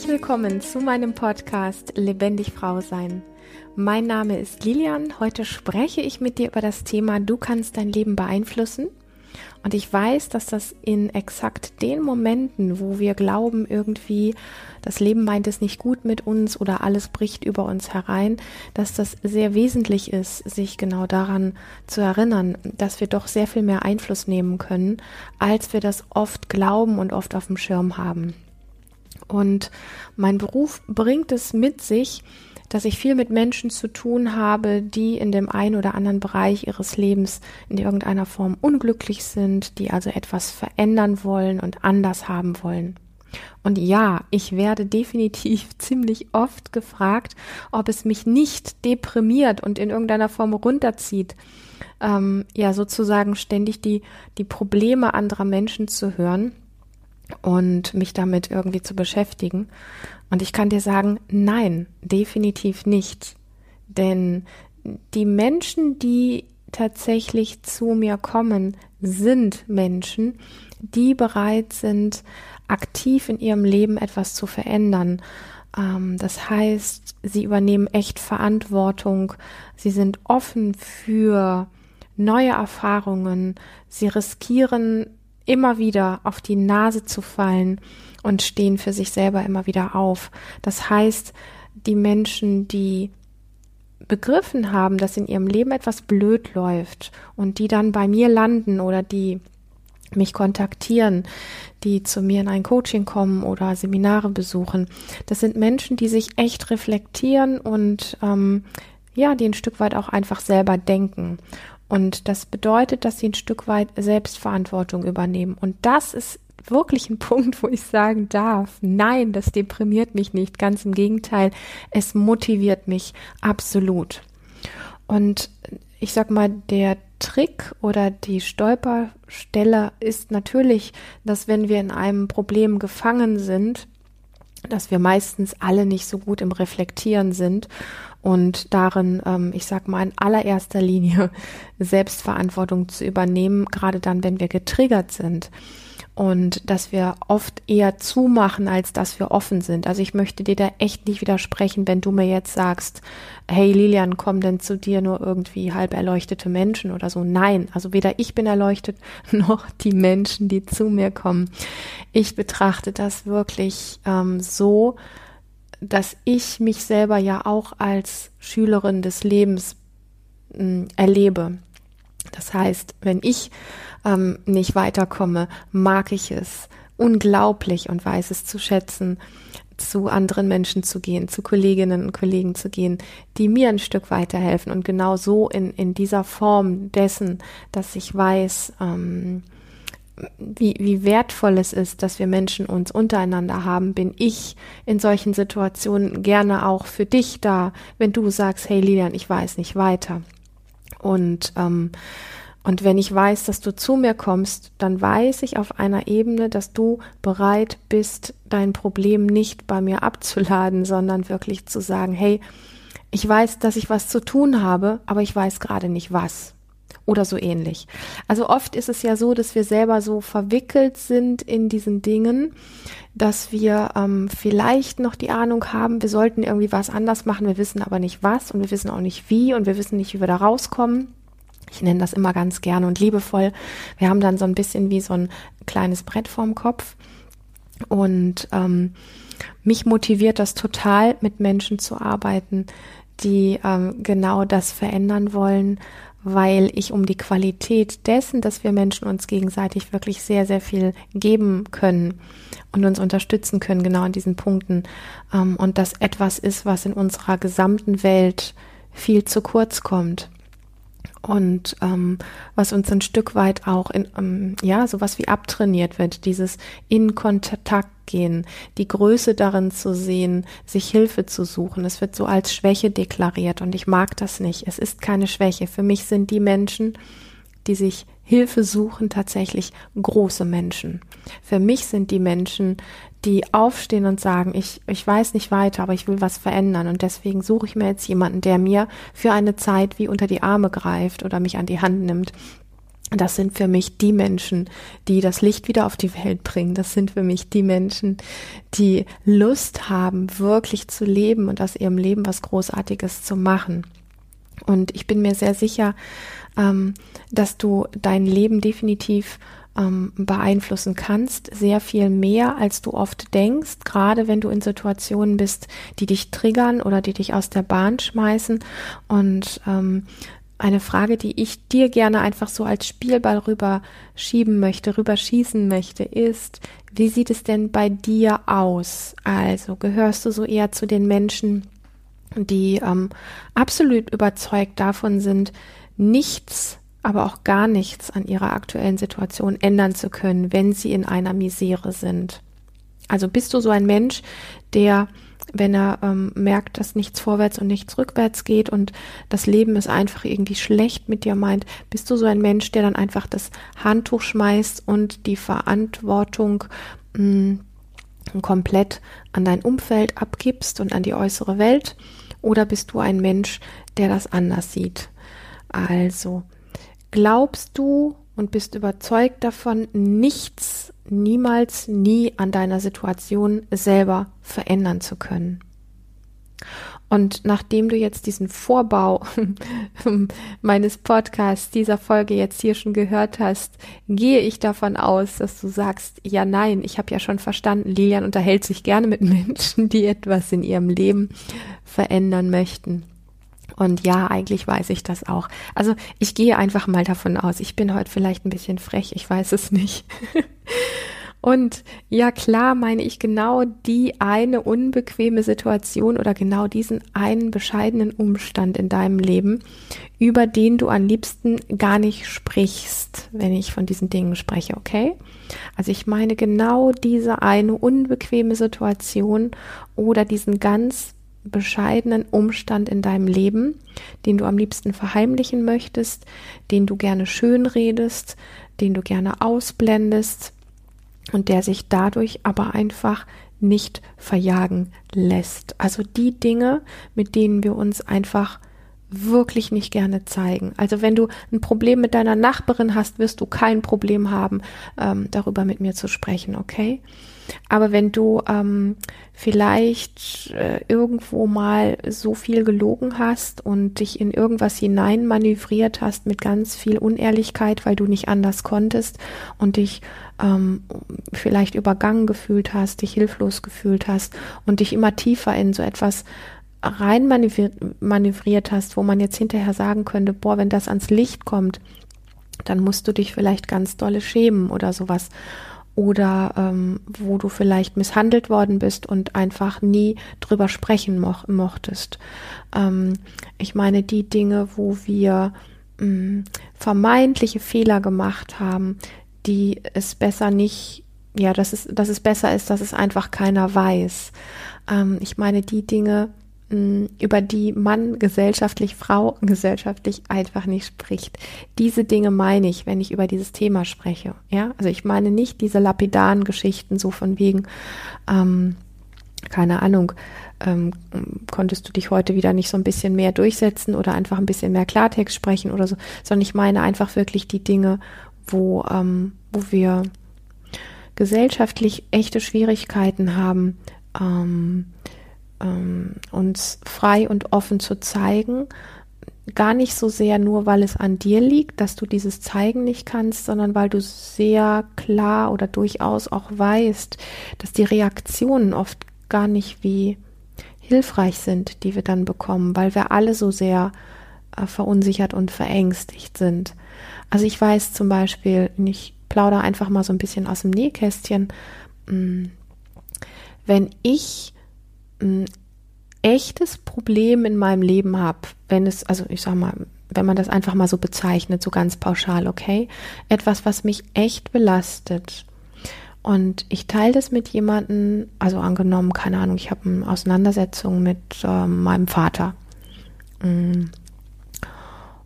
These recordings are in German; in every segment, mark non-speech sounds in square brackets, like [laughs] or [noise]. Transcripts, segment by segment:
Herzlich willkommen zu meinem Podcast Lebendig Frau sein. Mein Name ist Lilian. Heute spreche ich mit dir über das Thema Du kannst dein Leben beeinflussen. Und ich weiß, dass das in exakt den Momenten, wo wir glauben, irgendwie das Leben meint es nicht gut mit uns oder alles bricht über uns herein, dass das sehr wesentlich ist, sich genau daran zu erinnern, dass wir doch sehr viel mehr Einfluss nehmen können, als wir das oft glauben und oft auf dem Schirm haben. Und mein Beruf bringt es mit sich, dass ich viel mit Menschen zu tun habe, die in dem einen oder anderen Bereich ihres Lebens in irgendeiner Form unglücklich sind, die also etwas verändern wollen und anders haben wollen. Und ja, ich werde definitiv [laughs] ziemlich oft gefragt, ob es mich nicht deprimiert und in irgendeiner Form runterzieht, ähm, ja sozusagen ständig die, die Probleme anderer Menschen zu hören und mich damit irgendwie zu beschäftigen. Und ich kann dir sagen, nein, definitiv nicht. Denn die Menschen, die tatsächlich zu mir kommen, sind Menschen, die bereit sind, aktiv in ihrem Leben etwas zu verändern. Ähm, das heißt, sie übernehmen echt Verantwortung, sie sind offen für neue Erfahrungen, sie riskieren immer wieder auf die Nase zu fallen und stehen für sich selber immer wieder auf. Das heißt, die Menschen, die begriffen haben, dass in ihrem Leben etwas blöd läuft und die dann bei mir landen oder die mich kontaktieren, die zu mir in ein Coaching kommen oder Seminare besuchen. Das sind Menschen, die sich echt reflektieren und ähm, ja, die ein Stück weit auch einfach selber denken. Und das bedeutet, dass sie ein Stück weit Selbstverantwortung übernehmen. Und das ist wirklich ein [laughs] Punkt, wo ich sagen darf, nein, das deprimiert mich nicht. Ganz im Gegenteil, es motiviert mich absolut. Und ich sag mal, der Trick oder die Stolperstelle ist natürlich, dass wenn wir in einem Problem gefangen sind, dass wir meistens alle nicht so gut im Reflektieren sind und darin, ähm, ich sag mal, in allererster Linie [laughs] Selbstverantwortung zu übernehmen, gerade dann, wenn wir getriggert sind und dass wir oft eher zumachen, als dass wir offen sind. Also ich möchte dir da echt nicht widersprechen, wenn du mir jetzt sagst, hey Lilian, kommen denn zu dir nur irgendwie halb erleuchtete Menschen oder so. Nein, also weder ich bin erleuchtet [laughs] noch die Menschen, die zu mir kommen. Ich betrachte das wirklich ähm, so, dass ich mich selber ja auch als Schülerin des Lebens mh, hm, erlebe. Das heißt, wenn ich ähm, nicht weiterkomme, mag ich es unglaublich und weiß es zu schätzen, zu anderen Menschen zu gehen, zu Kolleginnen und Kollegen zu gehen, die mir ein Stück weiterhelfen und genau so in, in dieser Form dessen, dass ich weiß, ähm, wie, wie wertvoll es ist, dass wir Menschen uns untereinander haben, bin ich in solchen Situationen gerne auch für dich da, wenn du sagst, hey Lilian, ich weiß nicht weiter. Und ähm, und wenn ich weiß, dass du zu mir kommst, dann weiß ich auf einer Ebene, dass du bereit bist, dein Problem nicht bei mir abzuladen, sondern wirklich zu sagen, hey, ich weiß, dass ich was zu tun habe, aber ich weiß gerade nicht was oder so ähnlich. Also oft ist es ja so, dass wir selber so verwickelt sind in diesen Dingen, dass wir ähm, vielleicht noch die Ahnung haben, wir sollten irgendwie was anders machen, wir wissen aber nicht was und wir wissen auch nicht wie und wir wissen nicht, wie wir da rauskommen. Ich nenne das immer ganz gerne und liebevoll. Wir haben dann so ein bisschen wie so ein kleines Brett vorm Kopf und ähm, mich motiviert das total, mit Menschen zu arbeiten, die ähm, genau das verändern wollen, weil ich um die Qualität dessen, dass wir Menschen uns gegenseitig wirklich sehr, sehr viel geben können und uns unterstützen können, genau an diesen Punkten. Ähm, und das etwas ist, was in unserer gesamten Welt viel zu kurz kommt und ähm, was uns ein Stück weit auch in ähm, ja sowas wie abtrainiert wird, dieses in Kontakt gehen, die Größe darin zu sehen, sich Hilfe zu suchen. Es wird so als Schwäche deklariert und ich mag das nicht. Es ist keine Schwäche. Für mich sind die Menschen, die sich Hilfe suchen, tatsächlich große Menschen. Für mich sind die Menschen, die aufstehen und sagen, ich, ich weiß nicht weiter, aber ich will was verändern und deswegen suche ich mir jetzt jemanden, der mir für eine Zeit wie unter die Arme greift oder mich an die Hand nimmt das sind für mich die Menschen, die das Licht wieder auf die Welt bringen. Das sind für mich die Menschen, die Lust haben, wirklich zu leben und aus ihrem Leben was Großartiges zu machen. Und ich bin mir sehr sicher, ähm, dass du dein Leben definitiv ähm, beeinflussen kannst, sehr viel mehr, als du oft denkst, gerade wenn du in Situationen bist, die dich triggern oder die dich aus der Bahn schmeißen. Und ähm, eine Frage, die ich dir gerne einfach so als Spielball rüber schieben möchte, rüber schießen möchte, ist, wie sieht es denn bei dir aus? Also gehörst du so eher zu den Menschen, die ähm, absolut überzeugt davon sind, nichts, aber auch gar nichts an ihrer aktuellen Situation ändern zu können, wenn sie in einer Misere sind. Also bist du so ein Mensch, der wenn er ähm, merkt, dass nichts vorwärts und nichts rückwärts geht und das Leben ist einfach irgendwie schlecht mit dir meint, bist du so ein Mensch, der dann einfach das Handtuch schmeißt und die Verantwortung mh, mm, komplett an dein Umfeld abgibst und an die äußere Welt? Oder bist du ein Mensch, der das anders sieht? Also, glaubst du und bist überzeugt davon, nichts niemals, nie an deiner Situation selber verändern zu können. Und nachdem du jetzt diesen Vorbau [laughs] meines Podcasts, dieser Folge jetzt hier schon gehört hast, gehe ich davon aus, dass du sagst, ja, nein, ich habe ja schon verstanden, Lilian unterhält sich gerne mit Menschen, die etwas in ihrem Leben verändern möchten. Und ja, eigentlich weiß ich das auch. Also ich gehe einfach mal davon aus. Ich bin heute vielleicht ein bisschen frech, ich weiß es nicht. [laughs] Und ja, klar meine ich genau die eine unbequeme Situation oder genau diesen einen bescheidenen Umstand in deinem Leben, über den du am liebsten gar nicht sprichst, wenn ich von diesen Dingen spreche, okay? Also ich meine genau diese eine unbequeme Situation oder diesen ganz bescheidenen Umstand in deinem Leben, den du am liebsten verheimlichen möchtest, den du gerne schön redest, den du gerne ausblendest, und der sich dadurch aber einfach nicht verjagen lässt. Also die Dinge, mit denen wir uns einfach wirklich nicht gerne zeigen. Also wenn du ein Problem mit deiner Nachbarin hast, wirst du kein Problem haben, ähm, darüber mit mir zu sprechen, okay? Aber wenn du ähm, vielleicht äh, irgendwo mal so viel gelogen hast und dich in irgendwas hinein manövriert hast mit ganz viel Unehrlichkeit, weil du nicht anders konntest und dich ähm, vielleicht übergangen gefühlt hast, dich hilflos gefühlt hast und dich immer tiefer in so etwas rein manövriert hast, wo man jetzt hinterher sagen könnte, boah, wenn das ans Licht kommt, dann musst du dich vielleicht ganz dolle schämen oder sowas. Oder ähm, wo du vielleicht misshandelt worden bist und einfach nie drüber sprechen mo mochtest. Ähm, ich meine, die Dinge, wo wir mh, mm, vermeintliche Fehler gemacht haben, die es besser nicht, ja, dass es, dass es besser ist, dass es einfach keiner weiß. Ähm, ich meine, die Dinge, über die Mann gesellschaftlich, Frau gesellschaftlich einfach nicht spricht. Diese Dinge meine ich, wenn ich über dieses Thema spreche. Ja, also ich meine nicht diese lapidaren Geschichten so von wegen, ähm, keine Ahnung, ähm, konntest du dich heute wieder nicht so ein bisschen mehr durchsetzen oder einfach ein bisschen mehr Klartext sprechen oder so, sondern ich meine einfach wirklich die Dinge, wo, ähm, wo wir gesellschaftlich echte Schwierigkeiten haben, ähm, ähm, uns frei und offen zu zeigen. Gar nicht so sehr nur, weil es an dir liegt, dass du dieses zeigen nicht kannst, sondern weil du sehr klar oder durchaus auch weißt, dass die Reaktionen oft gar nicht wie hilfreich sind, die wir dann bekommen, weil wir alle so sehr äh, verunsichert und verängstigt sind. Also ich weiß zum Beispiel, ich plaudere einfach mal so ein bisschen aus dem Nähkästchen, mm, wenn ich ein echtes Problem in meinem Leben habe, wenn es, also ich sag mal, wenn man das einfach mal so bezeichnet, so ganz pauschal, okay, etwas, was mich echt belastet. Und ich teile das mit jemandem, also angenommen, keine Ahnung, ich habe eine Auseinandersetzung mit äh, meinem Vater. Mm.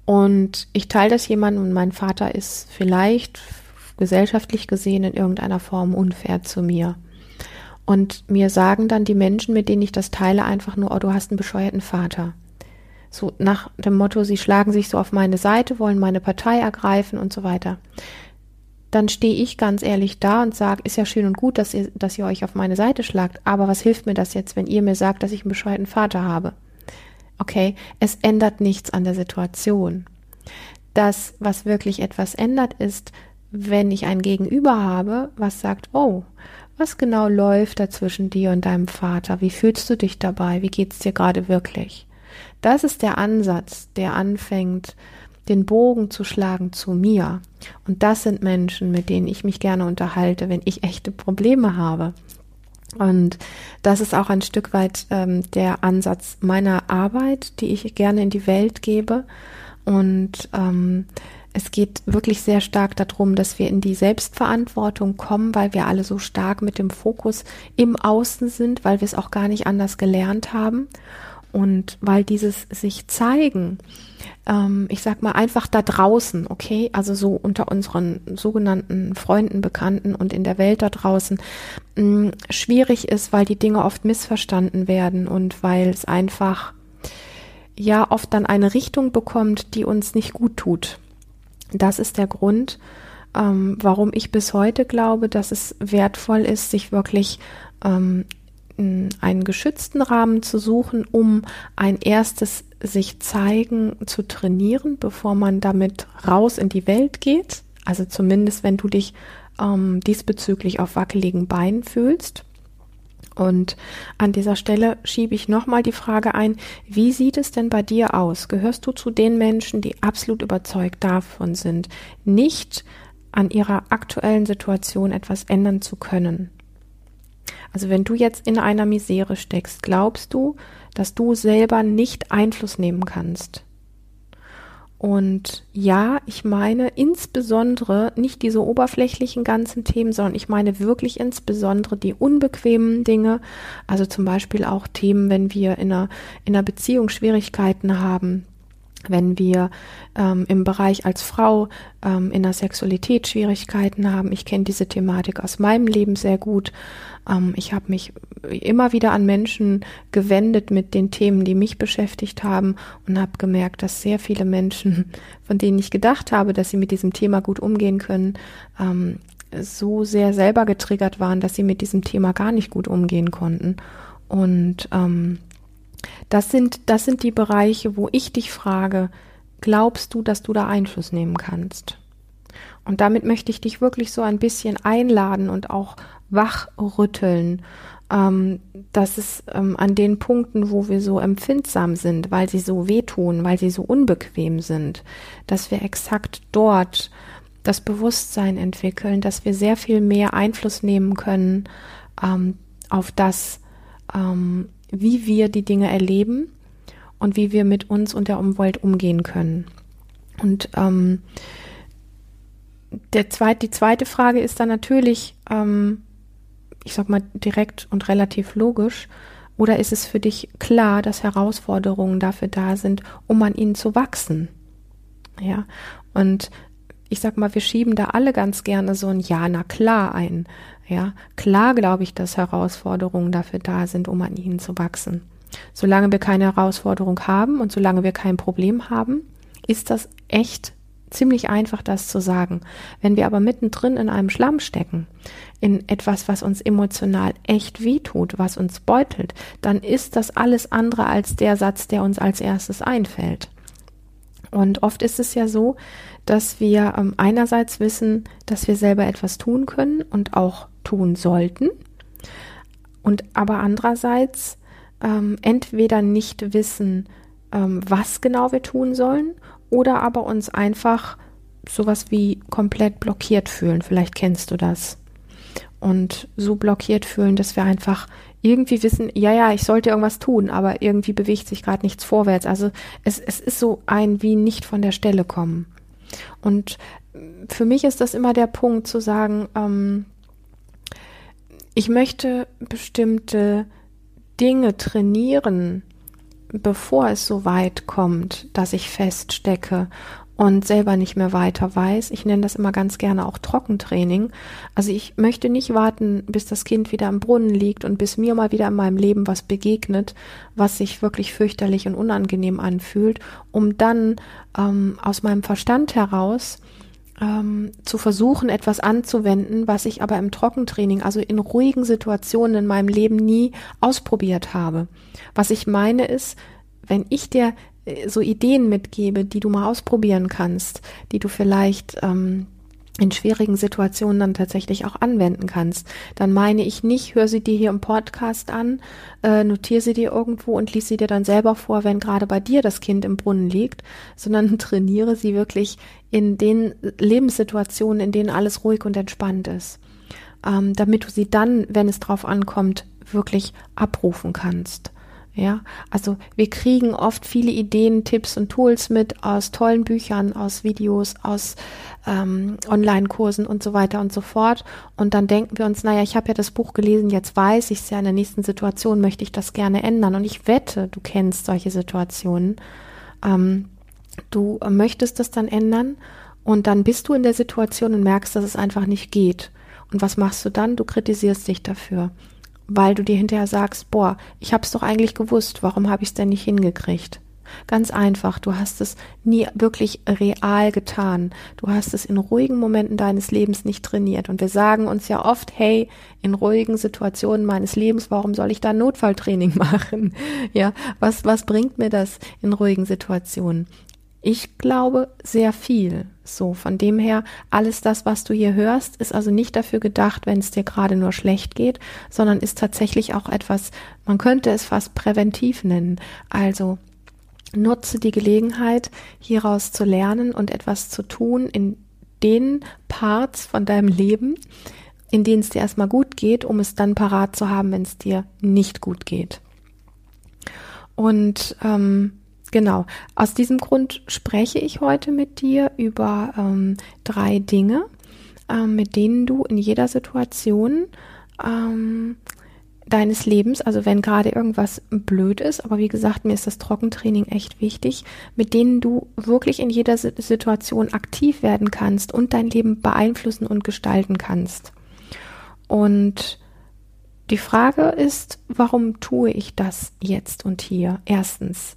Und ich teile das jemandem und mein Vater ist vielleicht gesellschaftlich gesehen in irgendeiner Form unfair zu mir. Und mir sagen dann die Menschen, mit denen ich das teile, einfach nur, oh, du hast einen bescheuerten Vater. So nach dem Motto, sie schlagen sich so auf meine Seite, wollen meine Partei ergreifen und so weiter. Dann stehe ich ganz ehrlich da und sage, ist ja schön und gut, dass ihr, dass ihr euch auf meine Seite schlagt, aber was hilft mir das jetzt, wenn ihr mir sagt, dass ich einen bescheuerten Vater habe? Okay, es ändert nichts an der Situation. Das, was wirklich etwas ändert, ist, wenn ich ein Gegenüber habe, was sagt, oh, was genau läuft da zwischen dir und deinem Vater? Wie fühlst du dich dabei? Wie geht's dir gerade wirklich? Das ist der Ansatz, der anfängt, den Bogen zu schlagen zu mir. Und das sind Menschen, mit denen ich mich gerne unterhalte, wenn ich echte Probleme habe. Und das ist auch ein Stück weit ähm, der Ansatz meiner Arbeit, die ich gerne in die Welt gebe. Und ähm, es geht wirklich sehr stark darum, dass wir in die Selbstverantwortung kommen, weil wir alle so stark mit dem Fokus im Außen sind, weil wir es auch gar nicht anders gelernt haben. Und weil dieses sich zeigen, ähm, ich sag mal einfach da draußen, okay, also so unter unseren sogenannten Freunden, Bekannten und in der Welt da draußen, mh, mm, schwierig ist, weil die Dinge oft missverstanden werden und weil es einfach ja oft dann eine Richtung bekommt, die uns nicht gut tut. Das ist der Grund, ähm, warum ich bis heute glaube, dass es wertvoll ist, sich wirklich ähm, einen geschützten Rahmen zu suchen, um ein erstes sich zeigen zu trainieren, bevor man damit raus in die Welt geht. Also zumindest, wenn du dich ähm, diesbezüglich auf wackeligen Beinen fühlst. Und an dieser Stelle schiebe ich nochmal die Frage ein, wie sieht es denn bei dir aus? Gehörst du zu den Menschen, die absolut überzeugt davon sind, nicht an ihrer aktuellen Situation etwas ändern zu können? Also wenn du jetzt in einer Misere steckst, glaubst du, dass du selber nicht Einfluss nehmen kannst? Und ja, ich meine insbesondere nicht diese oberflächlichen ganzen Themen, sondern ich meine wirklich insbesondere die unbequemen Dinge. Also zum Beispiel auch Themen, wenn wir in einer, in einer Beziehung Schwierigkeiten haben, wenn wir ähm, im Bereich als Frau ähm, in der Sexualität Schwierigkeiten haben. Ich kenne diese Thematik aus meinem Leben sehr gut. Ähm, ich habe mich immer wieder an Menschen gewendet mit den Themen, die mich beschäftigt haben und habe gemerkt, dass sehr viele Menschen, [laughs] von denen ich gedacht habe, dass sie mit diesem Thema gut umgehen können, ähm, so sehr selber getriggert waren, dass sie mit diesem Thema gar nicht gut umgehen konnten. Und ähm, das sind, das sind die Bereiche, wo ich dich frage, glaubst du, dass du da Einfluss nehmen kannst? Und damit möchte ich dich wirklich so ein bisschen einladen und auch wachrütteln, ähm, dass es ähm, an den Punkten, wo wir so empfindsam sind, weil sie so wehtun, weil sie so unbequem sind, dass wir exakt dort das Bewusstsein entwickeln, dass wir sehr viel mehr Einfluss nehmen können ähm, auf das, ähm, wie wir die Dinge erleben und wie wir mit uns und der Umwelt umgehen können. Und ähm, der zweit, die zweite Frage ist dann natürlich, ähm, ich sag mal, direkt und relativ logisch? Oder ist es für dich klar, dass Herausforderungen dafür da sind, um an ihnen zu wachsen? Ja, und ich sag mal, wir schieben da alle ganz gerne so ein Ja, na klar ein. Ja, klar glaube ich, dass Herausforderungen dafür da sind, um an ihnen zu wachsen. Solange wir keine Herausforderung haben und solange wir kein Problem haben, ist das echt ziemlich einfach, das zu sagen. Wenn wir aber mittendrin in einem Schlamm stecken, in etwas, was uns emotional echt wehtut, was uns beutelt, dann ist das alles andere als der Satz, der uns als erstes einfällt. Und oft ist es ja so, dass wir ähm, einerseits wissen, dass wir selber etwas tun können und auch tun sollten, und aber andererseits ähm, entweder nicht wissen, ähm, was genau wir tun sollen, oder aber uns einfach sowas wie komplett blockiert fühlen. Vielleicht kennst du das. Und so blockiert fühlen, dass wir einfach irgendwie wissen, ja, ja, ich sollte irgendwas tun, aber irgendwie bewegt sich gerade nichts vorwärts. Also es, es ist so ein wie nicht von der Stelle kommen. Und für mich ist das immer der Punkt zu sagen, ähm, ich möchte bestimmte Dinge trainieren, bevor es so weit kommt, dass ich feststecke und selber nicht mehr weiter weiß. Ich nenne das immer ganz gerne auch Trockentraining. Also ich möchte nicht warten, bis das Kind wieder im Brunnen liegt und bis mir mal wieder in meinem Leben was begegnet, was sich wirklich fürchterlich und unangenehm anfühlt, um dann ähm, aus meinem Verstand heraus ähm, zu versuchen, etwas anzuwenden, was ich aber im Trockentraining, also in ruhigen Situationen in meinem Leben nie ausprobiert habe. Was ich meine ist, wenn ich dir äh, so Ideen mitgebe, die du mal ausprobieren kannst, die du vielleicht ähm, in schwierigen Situationen dann tatsächlich auch anwenden kannst, dann meine ich nicht, hör sie dir hier im Podcast an, äh, notiere sie dir irgendwo und lies sie dir dann selber vor, wenn gerade bei dir das Kind im Brunnen liegt, sondern [laughs] trainiere sie wirklich in den Lebenssituationen, in denen alles ruhig und entspannt ist, ähm, damit du sie dann, wenn es drauf ankommt, wirklich abrufen kannst. Ja, also wir kriegen oft viele Ideen, Tipps und Tools mit aus tollen Büchern, aus Videos, aus ähm, Online-Kursen und so weiter und so fort. Und dann denken wir uns, naja, ich habe ja das Buch gelesen, jetzt weiß ich es ja, in der nächsten Situation möchte ich das gerne ändern. Und ich wette, du kennst solche Situationen. Ähm, du möchtest das dann ändern und dann bist du in der Situation und merkst, dass es einfach nicht geht. Und was machst du dann? Du kritisierst dich dafür weil du dir hinterher sagst, boah, ich habe es doch eigentlich gewusst, warum habe ich es denn nicht hingekriegt? Ganz einfach, du hast es nie wirklich real getan. Du hast es in ruhigen Momenten deines Lebens nicht trainiert. Und wir sagen uns ja oft, hey, in ruhigen Situationen meines Lebens, warum soll ich da Notfalltraining [laughs] machen? Ja, was, was bringt mir das in ruhigen Situationen? Ich glaube sehr viel. So, von dem her, alles das, was du hier hörst, ist also nicht dafür gedacht, wenn es dir gerade nur schlecht geht, sondern ist tatsächlich auch etwas, man könnte es fast präventiv nennen. Also nutze die Gelegenheit, hieraus zu lernen und etwas zu tun in den Parts von deinem Leben, in denen es dir erstmal gut geht, um es dann parat zu haben, wenn es dir nicht gut geht. Und ähm, Genau. Aus diesem Grund spreche ich heute mit dir über ähm, drei Dinge, ähm, mit denen du in jeder Situation ähm, deines Lebens, also wenn gerade irgendwas blöd ist, aber wie gesagt, mir ist das Trockentraining echt wichtig, mit denen du wirklich in jeder Situation aktiv werden kannst und dein Leben beeinflussen und gestalten kannst. Und die Frage ist, warum tue ich das jetzt und hier? Erstens,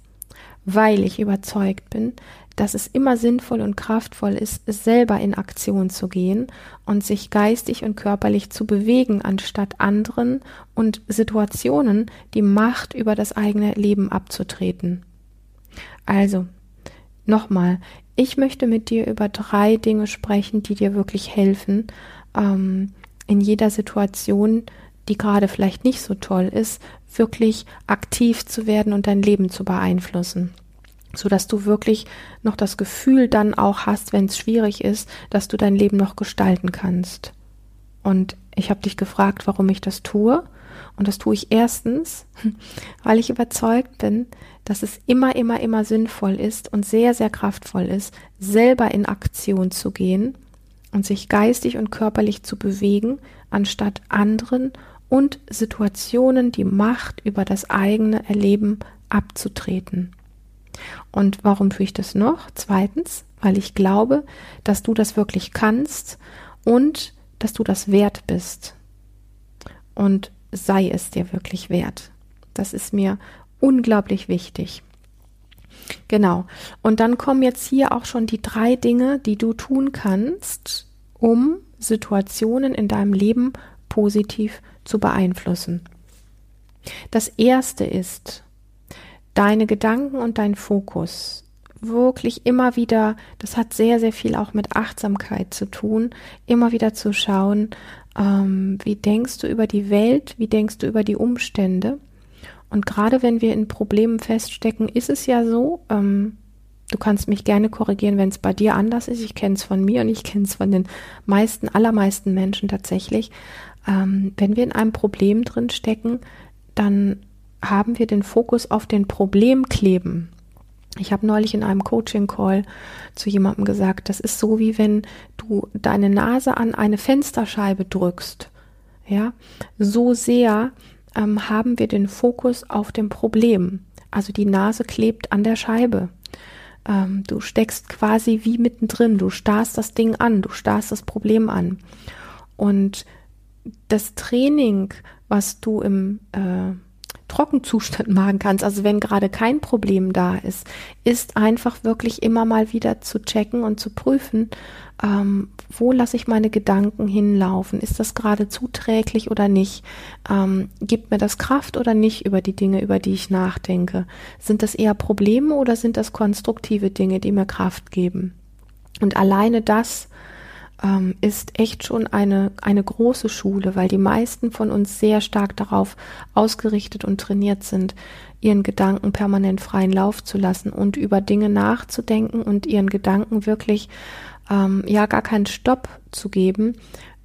weil ich überzeugt bin, dass es immer sinnvoll und kraftvoll ist, selber in Aktion zu gehen und sich geistig und körperlich zu bewegen, anstatt anderen und Situationen die Macht über das eigene Leben abzutreten. Also, nochmal, ich möchte mit dir über drei Dinge sprechen, die dir wirklich helfen, ähm, in jeder Situation, die gerade vielleicht nicht so toll ist, wirklich aktiv zu werden und dein Leben zu beeinflussen so dass du wirklich noch das Gefühl dann auch hast, wenn es schwierig ist, dass du dein Leben noch gestalten kannst. Und ich habe dich gefragt, warum ich das tue. Und das tue ich erstens, [laughs] weil ich überzeugt bin, dass es immer, immer, immer sinnvoll ist und sehr, sehr kraftvoll ist, selber in Aktion zu gehen und sich geistig und körperlich zu bewegen, anstatt anderen und Situationen die Macht über das eigene Erleben abzutreten. Und warum tue ich das noch? Zweitens, weil ich glaube, dass du das wirklich kannst und dass du das wert bist. Und sei es dir wirklich wert. Das ist mir unglaublich wichtig. Genau. Und dann kommen jetzt hier auch schon die drei Dinge, die du tun kannst, um Situationen in deinem Leben positiv zu beeinflussen. Das erste ist, deine Gedanken und dein Fokus wirklich immer wieder, das hat sehr, sehr viel auch mit Achtsamkeit zu tun, immer wieder zu schauen, ähm, wie denkst du über die Welt, wie denkst du über die Umstände. Und gerade wenn wir in Problemen feststecken, ist es ja so, ähm, du kannst mich gerne korrigieren, wenn es bei dir anders ist. Ich kenne es von mir und ich kenne es von den meisten, allermeisten Menschen tatsächlich. Ähm, wenn wir in einem Problem drin stecken, dann haben wir den Fokus auf den Problem kleben. Ich habe neulich in einem Coaching-Call zu jemandem gesagt, das ist so wie wenn du deine Nase an eine Fensterscheibe drückst. Ja, so sehr ähm, haben wir den Fokus auf dem Problem. Also die Nase klebt an der Scheibe. ähm, du steckst quasi wie mittendrin, du starrst das Ding an, du starrst das Problem an. Und das Training, was du im äh, Trockenzustand [laughs] machen kannst, also wenn gerade kein Problem da ist, ist einfach wirklich immer mal wieder zu checken und zu prüfen, ähm, wo lasse ich meine Gedanken hinlaufen? Ist das gerade zuträglich oder nicht? Ähm, gibt mir das Kraft oder nicht über die Dinge, über die ich nachdenke? Sind das eher Probleme oder sind das konstruktive Dinge, die mir Kraft geben? Und alleine das ähm, ist echt schon eine, eine große Schule, weil die meisten von uns sehr stark darauf ausgerichtet und trainiert sind, ihren Gedanken permanent freien Lauf zu lassen und über Dinge nachzudenken und ihren Gedanken wirklich ähm, ja gar keinen Stopp zu geben,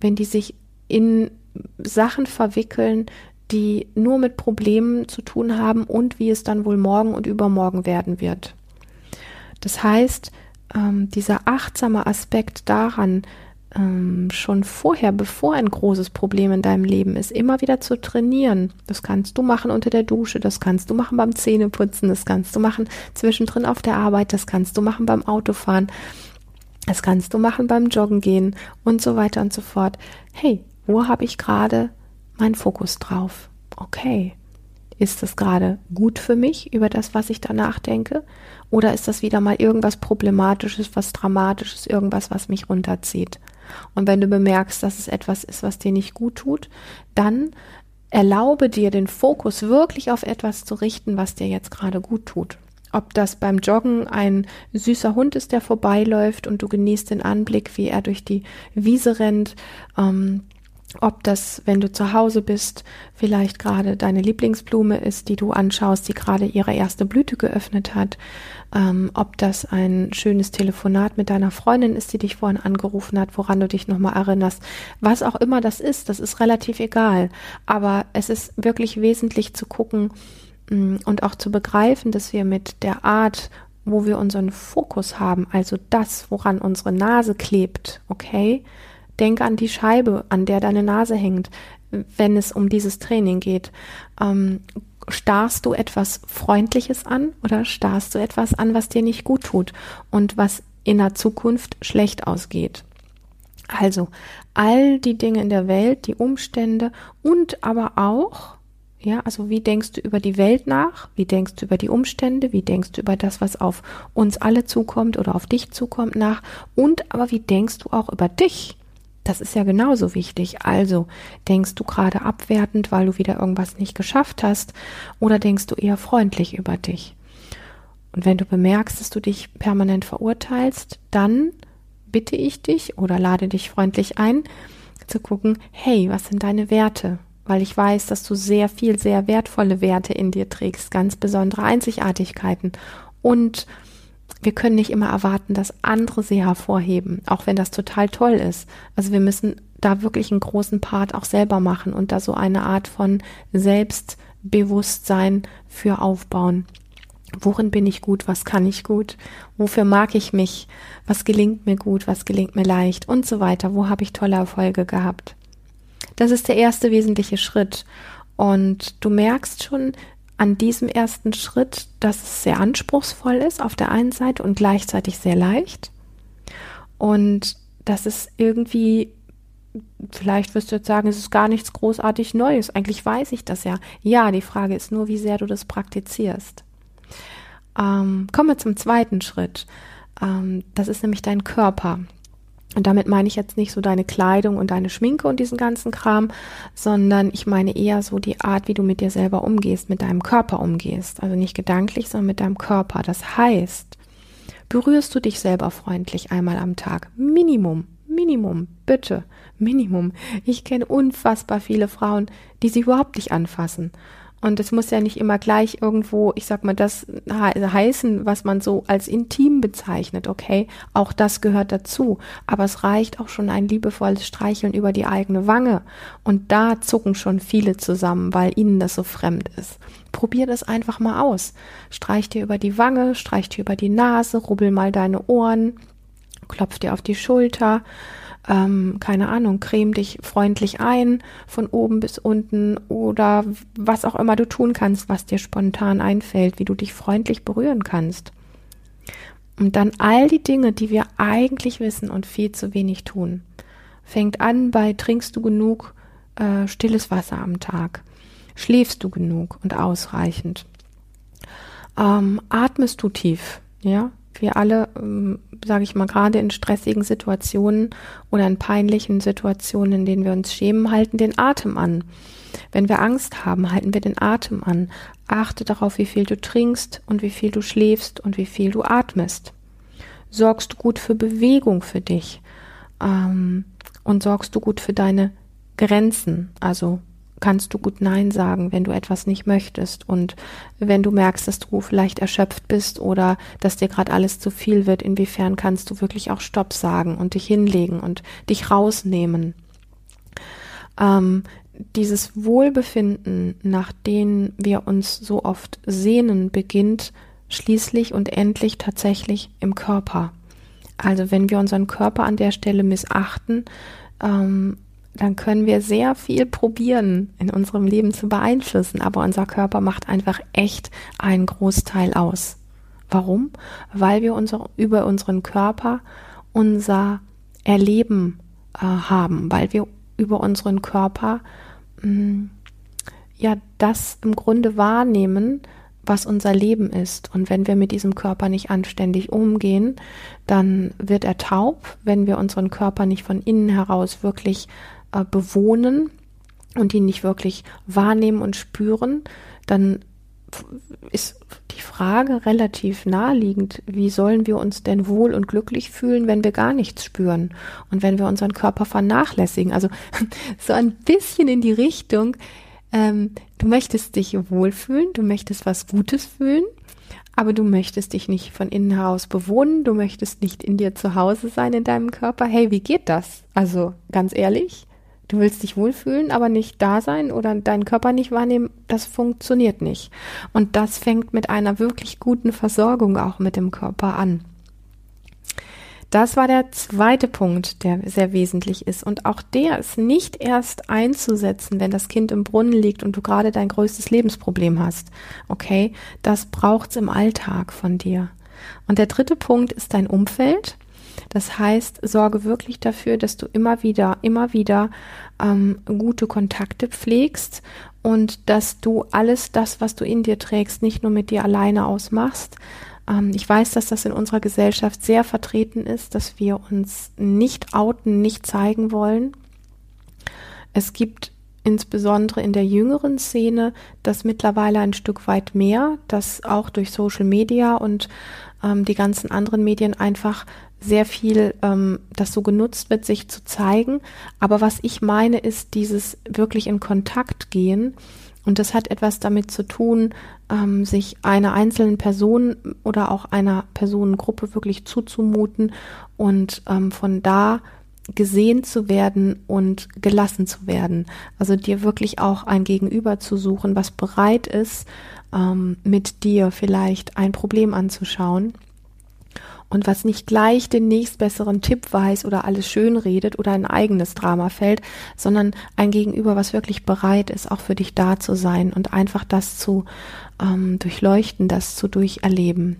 wenn die sich in Sachen verwickeln, die nur mit Problemen zu tun haben und wie es dann wohl morgen und übermorgen werden wird. Das heißt, ähm, dieser achtsame Aspekt daran, ähm, schon vorher, bevor ein großes Problem in deinem Leben ist, immer wieder zu trainieren. Das kannst du machen unter der Dusche, das kannst du machen beim Zähneputzen, das kannst du machen zwischendrin auf der Arbeit, das kannst du machen beim Autofahren, das kannst du machen beim Joggen gehen und so weiter und so fort. Hey, wo habe ich gerade meinen Fokus drauf? Okay. Ist das gerade gut für mich über das, was ich danach denke? Oder ist das wieder mal irgendwas Problematisches, was Dramatisches, irgendwas, was mich runterzieht? Und wenn du bemerkst, dass es etwas ist, was dir nicht gut tut, dann erlaube dir den Fokus wirklich auf etwas zu richten, was dir jetzt gerade gut tut. Ob das beim Joggen ein süßer Hund ist, der vorbeiläuft und du genießt den Anblick, wie er durch die Wiese rennt, ähm, ob das, wenn du zu Hause bist, vielleicht gerade deine Lieblingsblume ist, die du anschaust, die gerade ihre erste Blüte geöffnet hat, ähm, ob das ein schönes Telefonat mit deiner Freundin ist, die dich vorhin angerufen hat, woran du dich nochmal erinnerst, was auch immer das ist, das ist relativ egal. Aber es ist wirklich wesentlich zu gucken mm, und auch zu begreifen, dass wir mit der Art wo wir unseren Fokus haben, also das, woran unsere Nase klebt, okay, Denke an die Scheibe, an der deine Nase hängt, wenn es um dieses Training geht. Ähm, starrst du etwas Freundliches an oder starrst du etwas an, was dir nicht gut tut und was in der Zukunft schlecht ausgeht? Also all die Dinge in der Welt, die Umstände und aber auch, ja, also wie denkst du über die Welt nach? Wie denkst du über die Umstände? Wie denkst du über das, was auf uns alle zukommt oder auf dich zukommt nach? Und aber wie denkst du auch über dich? Das ist ja genauso wichtig. Also, denkst du gerade abwertend, weil du wieder irgendwas nicht geschafft hast, oder denkst du eher freundlich über dich? Und wenn du bemerkst, dass du dich permanent verurteilst, dann bitte ich dich oder lade dich freundlich ein, zu gucken, hey, was sind deine Werte? Weil ich weiß, dass du sehr viel, sehr wertvolle Werte in dir trägst, ganz besondere Einzigartigkeiten. Und wir können nicht immer erwarten, dass andere sie hervorheben, auch wenn das total toll ist. Also wir müssen da wirklich einen großen Part auch selber machen und da so eine Art von Selbstbewusstsein für aufbauen. Worin bin ich gut? Was kann ich gut? Wofür mag ich mich? Was gelingt mir gut? Was gelingt mir leicht? Und so weiter. Wo habe ich tolle Erfolge gehabt? Das ist der erste wesentliche Schritt. Und du merkst schon, an diesem ersten Schritt, dass es sehr anspruchsvoll ist auf der einen Seite und gleichzeitig sehr leicht. Und dass es irgendwie, vielleicht wirst du jetzt sagen, es ist gar nichts großartig Neues. Eigentlich weiß ich das ja. Ja, die Frage ist nur, wie sehr du das praktizierst. Ähm, kommen wir zum zweiten Schritt. Ähm, das ist nämlich dein Körper. Und damit meine ich jetzt nicht so deine Kleidung und deine Schminke und diesen ganzen Kram, sondern ich meine eher so die Art, wie du mit dir selber umgehst, mit deinem Körper umgehst. Also nicht gedanklich, sondern mit deinem Körper. Das heißt, berührst du dich selber freundlich einmal am Tag. Minimum, Minimum, bitte, Minimum. Ich kenne unfassbar viele Frauen, die sie überhaupt nicht anfassen. Und es muss ja nicht immer gleich irgendwo, ich sag mal, das heißen, was man so als intim bezeichnet, okay? Auch das gehört dazu. Aber es reicht auch schon ein liebevolles Streicheln über die eigene Wange. Und da zucken schon viele zusammen, weil ihnen das so fremd ist. Probier das einfach mal aus. Streich dir über die Wange, streich dir über die Nase, rubbel mal deine Ohren, klopf dir auf die Schulter ähm, keine Ahnung, creme dich freundlich ein von oben bis unten oder was auch immer du tun kannst, was dir spontan einfällt, wie du dich freundlich berühren kannst. Und dann all die Dinge, die wir eigentlich wissen und viel zu wenig tun. Fängt an bei trinkst du genug äh, stilles Wasser am Tag? Schläfst du genug und ausreichend? Ähm, atmest du tief? Ja, wir alle, ähm, sage ich mal, gerade in stressigen Situationen oder in peinlichen Situationen, in denen wir uns schämen, halten den Atem an. Wenn wir Angst haben, halten wir den Atem an. Achte darauf, wie viel du trinkst und wie viel du schläfst und wie viel du atmest. Sorgst du gut für Bewegung für dich ähm, und sorgst du gut für deine Grenzen, also kannst du gut Nein sagen, wenn du etwas nicht möchtest und wenn du merkst, dass du vielleicht erschöpft bist oder dass dir gerade alles zu viel wird, inwiefern kannst du wirklich auch Stopp sagen und dich hinlegen und dich rausnehmen. Ähm, dieses Wohlbefinden, nach dem wir uns so oft sehnen, beginnt schließlich und endlich tatsächlich im Körper. Also wenn wir unseren Körper an der Stelle missachten, ähm, dann können wir sehr viel probieren, in unserem Leben zu beeinflussen, aber unser Körper macht einfach echt einen Großteil aus. Warum? Weil wir unser, über unseren Körper unser Erleben äh, haben, weil wir über unseren Körper mh, mm, ja das im Grunde wahrnehmen, was unser Leben ist. Und wenn wir mit diesem Körper nicht anständig umgehen, dann wird er taub, wenn wir unseren Körper nicht von innen heraus wirklich äh, bewohnen und ihn nicht wirklich wahrnehmen und spüren, dann ist die Frage relativ naheliegend, wie sollen wir uns denn wohl und glücklich fühlen, wenn wir gar nichts spüren und wenn wir unseren Körper vernachlässigen. Also [laughs] so ein bisschen in die Richtung, ähm, du möchtest dich wohlfühlen, du möchtest was Gutes fühlen, aber du möchtest dich nicht von innen heraus bewohnen, du möchtest nicht in dir zu Hause sein in deinem Körper. Hey, wie geht das? Also ganz ehrlich, Du willst dich wohlfühlen, aber nicht da sein oder deinen Körper nicht wahrnehmen, das funktioniert nicht. Und das fängt mit einer wirklich guten Versorgung auch mit dem Körper an. Das war der zweite Punkt, der sehr wesentlich ist. Und auch der ist nicht erst einzusetzen, wenn das Kind im Brunnen liegt und du gerade dein größtes Lebensproblem hast. Okay, das braucht's im Alltag von dir. Und der dritte Punkt ist dein Umfeld. Das heißt, sorge wirklich dafür, dass du immer wieder, immer wieder ähm, gute Kontakte pflegst und dass du alles das, was du in dir trägst, nicht nur mit dir alleine ausmachst. Ähm, ich weiß, dass das in unserer Gesellschaft sehr vertreten ist, dass wir uns nicht outen, nicht zeigen wollen. Es gibt insbesondere in der jüngeren Szene das mittlerweile ein Stück weit mehr, dass auch durch Social Media und ähm, die ganzen anderen Medien einfach sehr viel ähm, das so genutzt wird, sich zu zeigen. Aber was ich meine, ist dieses wirklich in Kontakt gehen. Und das hat etwas damit zu tun, ähm, sich einer einzelnen Person oder auch einer Personengruppe wirklich zuzumuten und ähm, von da gesehen zu werden und gelassen zu werden. Also dir wirklich auch ein Gegenüber zu suchen, was bereit ist, ähm, mit dir vielleicht ein Problem anzuschauen und was nicht gleich den nächstbesseren Tipp weiß oder alles schön redet oder ein eigenes Drama fällt, sondern ein Gegenüber, was wirklich bereit ist, auch für dich da zu sein und einfach das zu ähm, durchleuchten, das zu durcherleben.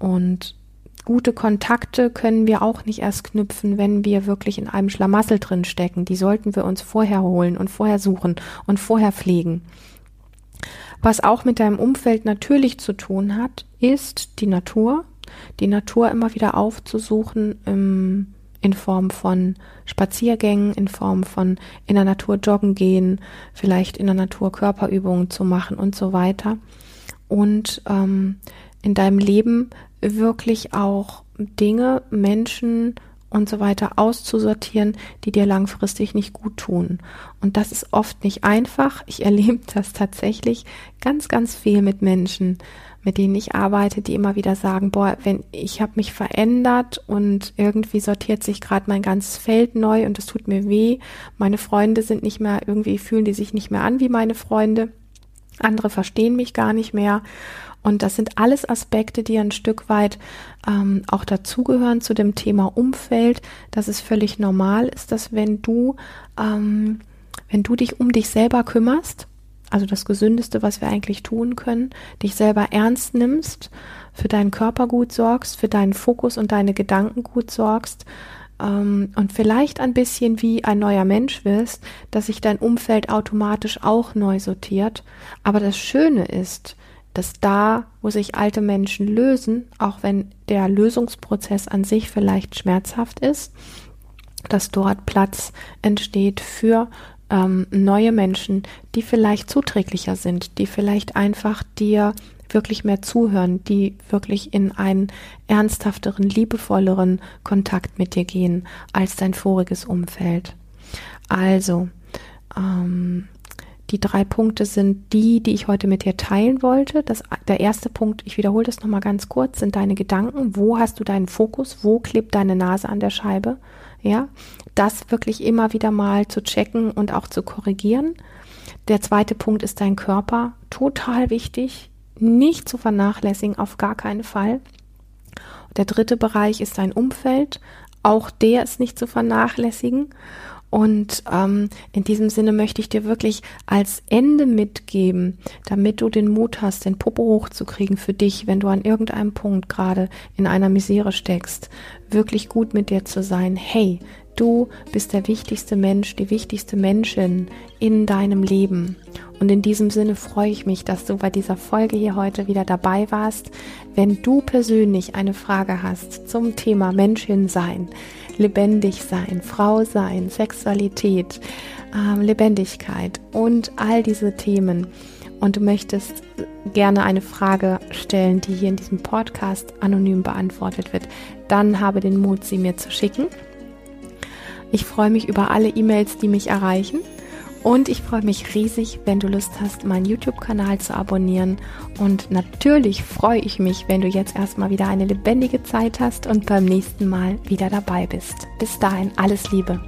Und gute Kontakte können wir auch nicht erst knüpfen, wenn wir wirklich in einem Schlamassel drin stecken. Die sollten wir uns vorher holen und vorher suchen und vorher pflegen. Was auch mit deinem Umfeld natürlich zu tun hat, ist die Natur, die Natur immer wieder aufzusuchen im, in Form von Spaziergängen, in Form von in der Natur joggen gehen, vielleicht in der Natur Körperübungen zu machen und so weiter. Und ähm, in deinem Leben wirklich auch Dinge, Menschen und so weiter auszusortieren, die dir langfristig nicht gut tun. Und das ist oft nicht einfach. Ich [laughs] erlebe das tatsächlich ganz, ganz viel mit Menschen, mit denen ich arbeite, die immer wieder sagen, boah, wenn ich habe mich verändert und irgendwie sortiert sich gerade mein ganzes Feld neu und es tut mir weh. Meine Freunde sind nicht mehr irgendwie fühlen die sich nicht mehr an wie meine Freunde. Andere verstehen mich gar nicht mehr. Und das sind alles Aspekte, die ein Stück weit ähm, auch dazugehören zu dem Thema Umfeld, dass es völlig normal ist, dass wenn du, ähm, wenn du dich um dich selber kümmerst, also das Gesündeste, was wir eigentlich tun können, dich selber ernst nimmst, für deinen Körper gut sorgst, für deinen Fokus und deine Gedanken gut sorgst ähm, und vielleicht ein bisschen wie ein neuer Mensch wirst, dass sich dein Umfeld automatisch auch neu sortiert. Aber das Schöne ist, dass da, wo sich alte Menschen lösen, auch wenn der Lösungsprozess an sich vielleicht schmerzhaft ist, dass dort Platz entsteht für ähm, neue Menschen, die vielleicht zuträglicher sind, die vielleicht einfach dir wirklich mehr zuhören, die wirklich in einen ernsthafteren, liebevolleren Kontakt mit dir gehen als dein voriges Umfeld. Also, ähm, die drei Punkte sind die, die ich heute mit dir teilen wollte. Das, der erste Punkt, ich wiederhole das nochmal ganz kurz, sind deine Gedanken. Wo hast du deinen Fokus? Wo klebt deine Nase an der Scheibe? Ja, das wirklich immer wieder mal zu checken und auch zu korrigieren. Der zweite Punkt ist dein Körper. Total wichtig. Nicht zu vernachlässigen, auf gar keinen Fall. Der dritte Bereich ist dein Umfeld. Auch der ist nicht zu vernachlässigen. Und ähm, in diesem Sinne möchte ich dir wirklich als Ende mitgeben, damit du den Mut hast, den Popo hochzukriegen für dich, wenn du an irgendeinem Punkt gerade in einer Misere steckst, wirklich gut mit dir zu sein. Hey, du bist der wichtigste Mensch, die wichtigste Menschin in deinem Leben. Und in diesem Sinne freue ich mich, dass du bei dieser Folge hier heute wieder dabei warst. Wenn du persönlich eine Frage hast zum Thema Menschin sein, lebendig sein, Frau sein, Sexualität, ähm, Lebendigkeit und all diese Themen und du möchtest gerne eine Frage stellen, die hier in diesem Podcast anonym beantwortet wird, dann habe den Mut, sie mir zu schicken. Ich freue mich über alle E-Mails, die mich erreichen. Und ich freue mich riesig, wenn du Lust hast, meinen YouTube-Kanal zu abonnieren. Und natürlich freue ich mich, wenn du jetzt erstmal wieder eine lebendige Zeit hast und beim nächsten Mal wieder dabei bist. Bis dahin, alles Liebe.